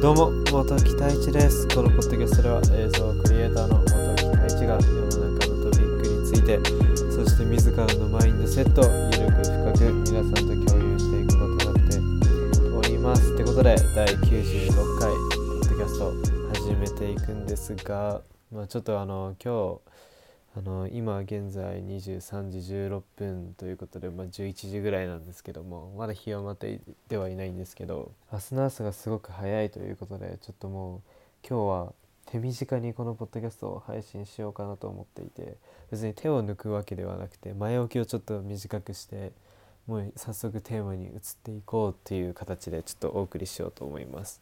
どうも元木太一です。このポッドキャストでは映像クリエイターの元木太一が世の中のトピックについてそして自らのマインドセットをゆるく深く皆さんと共有していくことになっております。ってことで第96回ポッドキャスト始めていくんですが、まあ、ちょっとあの今日あの今現在23時16分ということで、まあ、11時ぐらいなんですけどもまだ日はまってではいないんですけど明日の朝がすごく早いということでちょっともう今日は手短にこのポッドキャストを配信しようかなと思っていて別に手を抜くわけではなくて前置きをちょっと短くしてもう早速テーマに移っていこうっていう形でちょっとお送りしようと思います。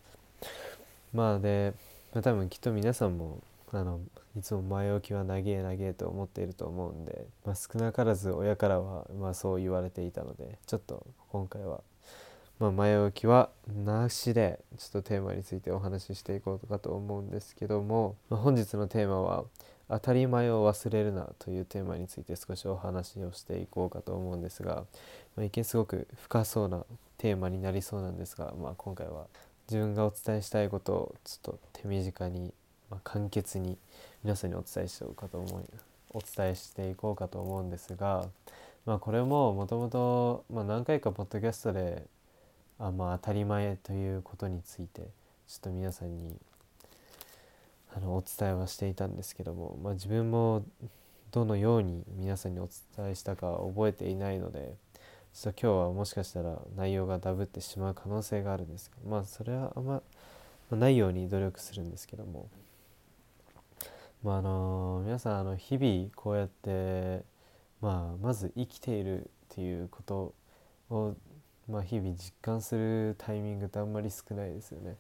まあで、まあ、多分きっと皆さんもあのいつも前置きは長え長えと思っていると思うんで、まあ、少なからず親からはまそう言われていたのでちょっと今回は、まあ、前置きはなしでちょっとテーマについてお話ししていこうかと思うんですけども、まあ、本日のテーマは「当たり前を忘れるな」というテーマについて少しお話をしていこうかと思うんですが、まあ、一見すごく深そうなテーマになりそうなんですが、まあ、今回は自分がお伝えしたいことをちょっと手短にまあ、簡潔に皆さんにお伝えしようかと思いお伝えしていこうかと思うんですが、まあ、これももともと何回かポッドキャストであ、まあ、当たり前ということについてちょっと皆さんにあのお伝えはしていたんですけども、まあ、自分もどのように皆さんにお伝えしたか覚えていないのでちょっと今日はもしかしたら内容がダブってしまう可能性があるんですけどまあそれはあん、まないように努力するんですけども。まああの皆さんあの日々こうやって、まあ、まず生きているっていうことを、まあ、日々実感するタイミングってあんまり少ないですよね。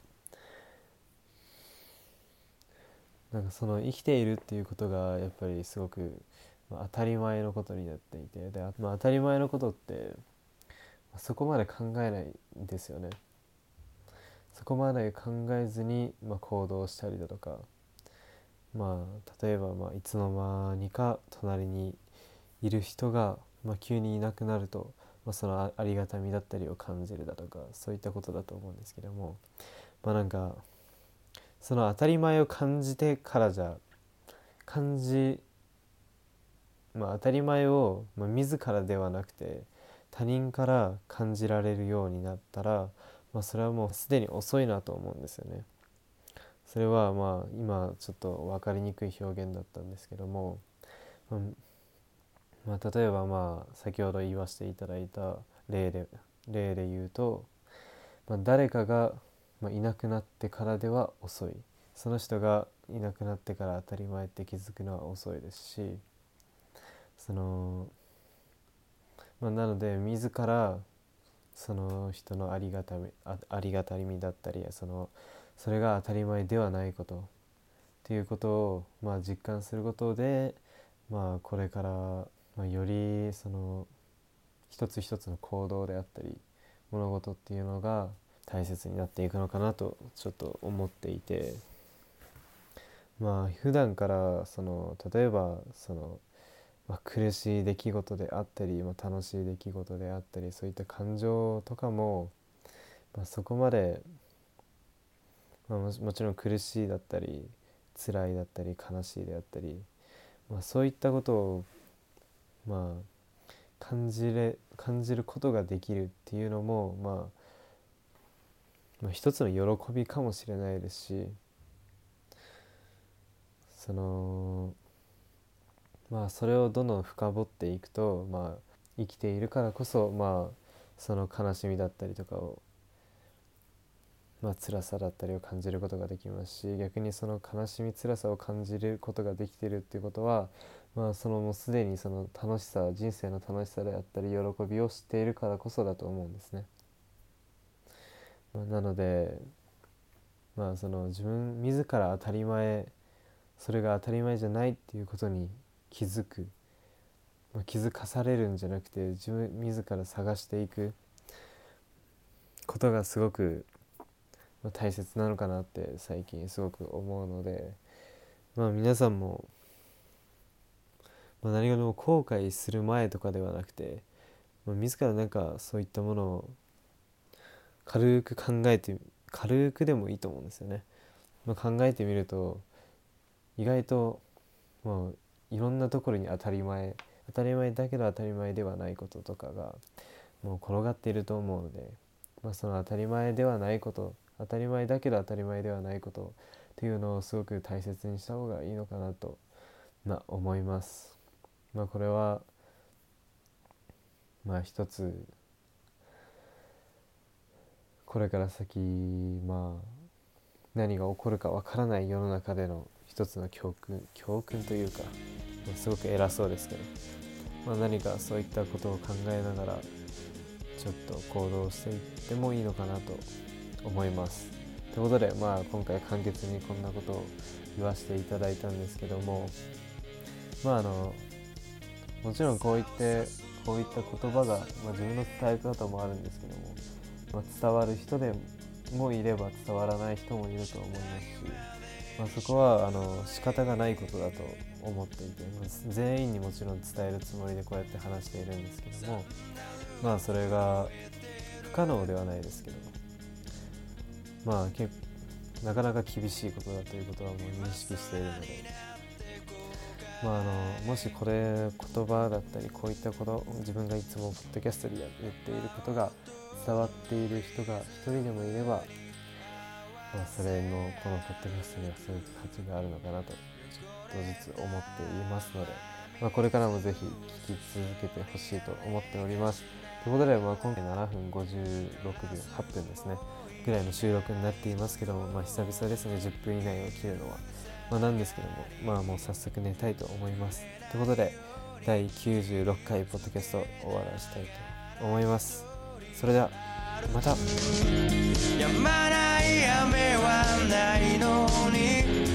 なんかその生きているっていうことがやっぱりすごく、まあ、当たり前のことになっていてで、まあ、当たり前のことってそこまで考えないんですよね。そこまで考えずに、まあ、行動したりだとかまあ例えばまあいつの間にか隣にいる人が、まあ、急にいなくなると、まあ、そのありがたみだったりを感じるだとかそういったことだと思うんですけどもまあなんかその当たり前を感じてからじゃ感じまあ当たり前を、まあ、自らではなくて他人から感じられるようになったら、まあ、それはもうすでに遅いなと思うんですよね。それはまあ今ちょっと分かりにくい表現だったんですけども、まあ、例えばまあ先ほど言わせていただいた例で例で言うと、まあ、誰かがまいなくなってからでは遅い。その人がいなくなってから当たり前って気づくのは遅いですしその、まあ、なので自らその人のありがたみあありがたみだったりそのそれが当たり前ではないこと。っていうことを、まあ、実感することで、まあ、これから、まあ、よりその一つ一つの行動であったり物事っていうのが大切になっていくのかなとちょっと思っていて。まあ普段からその例えばその、まあ、苦しい出来事であったり、まあ、楽しい出来事であったりそういった感情とかも、まあ、そこまでまあ、もちろん苦しいだったり辛いだったり悲しいであったり、まあ、そういったことをまあ感じれ感じることができるっていうのも、まあ、まあ一つの喜びかもしれないですしそのまあそれをどんどん深掘っていくと、まあ、生きているからこそ、まあ、その悲しみだったりとかをまあ辛さだったりを感じることができますし逆にその悲しみ辛さを感じることができているっていうことはまあそのもうすでにその楽しさ人生の楽しさであったり喜びを知っているからこそだと思うんですね。まあ、なのでまあその自分自ら当たり前それが当たり前じゃないっていうことに気づく、まあ、気づかされるんじゃなくて自分自ら探していくことがすごく大切なのかなって最近すごく思うのでまあ皆さんも、まあ、何事も後悔する前とかではなくてまあ、自らなんかそういったものを軽く考えて軽くでもいいと思うんですよね、まあ、考えてみると意外ともういろんなところに当たり前当たり前だけど当たり前ではないこととかがもう転がっていると思うので、まあ、その当たり前ではないこと当たり前だけど当たり前ではないことっていうのをすごく大切にした方がいいのかなと、まあ、思います。まあ、これはまあ一つこれから先まあ何が起こるかわからない世の中での一つの教訓教訓というかすごく偉そうですけど、まあ、何かそういったことを考えながらちょっと行動していってもいいのかなと思います。ということで、まあ、今回簡潔にこんなことを言わせていただいたんですけどもまああのもちろんこういってこういった言葉が、まあ、自分の伝え方もあるんですけども、まあ、伝わる人でもいれば伝わらない人もいると思いますし、まあ、そこはあの仕方がないことだと思っていて、まあ、全員にもちろん伝えるつもりでこうやって話しているんですけどもまあそれが不可能ではないですけどまあ結なかなか厳しいことだということはもう認識しているので。まあ、あのもしこれ言葉だったりこういったこと自分がいつもポッドキャストで言っていることが伝わっている人が一人でもいれば、まあ、それのこのポッドキャストにはすごく価値があるのかなとちょっとずつ思っていますので、まあ、これからもぜひ聞き続けてほしいと思っております。ということで、まあ、今回7分56秒8分ですねぐらいの収録になっていますけども、まあ、久々ですね10分以内を切るのは。まあ、なんですけども、まあもう早速寝たいと思います。ということで、第96回ポッドキャストを終わらせたいと思います。それでは、また。止まない雨はないのに